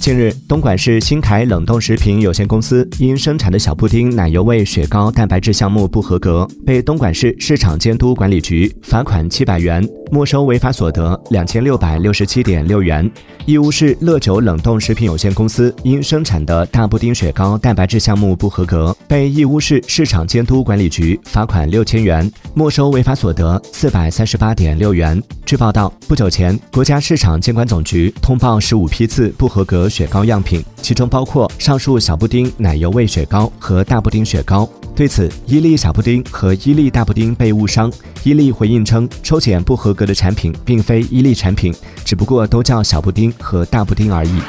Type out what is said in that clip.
近日，东莞市新凯冷冻食品有限公司因生产的小布丁奶油味雪糕蛋白质项目不合格，被东莞市市场监督管理局罚款七百元，没收违法所得两千六百六十七点六元。义乌市乐九冷冻食品有限公司因生产的大布丁雪糕蛋白质项目不合格，被义乌市市场监督管理局罚款六千元，没收违法所得四百三十八点六元。据报道，不久前，国家市场监管总局通报十五批次不合格雪糕样品，其中包括上述小布丁奶油味雪糕和大布丁雪糕。对此，伊利小布丁和伊利大布丁被误伤。伊利回应称，抽检不合格的产品并非伊利产品，只不过都叫小布丁和大布丁而已。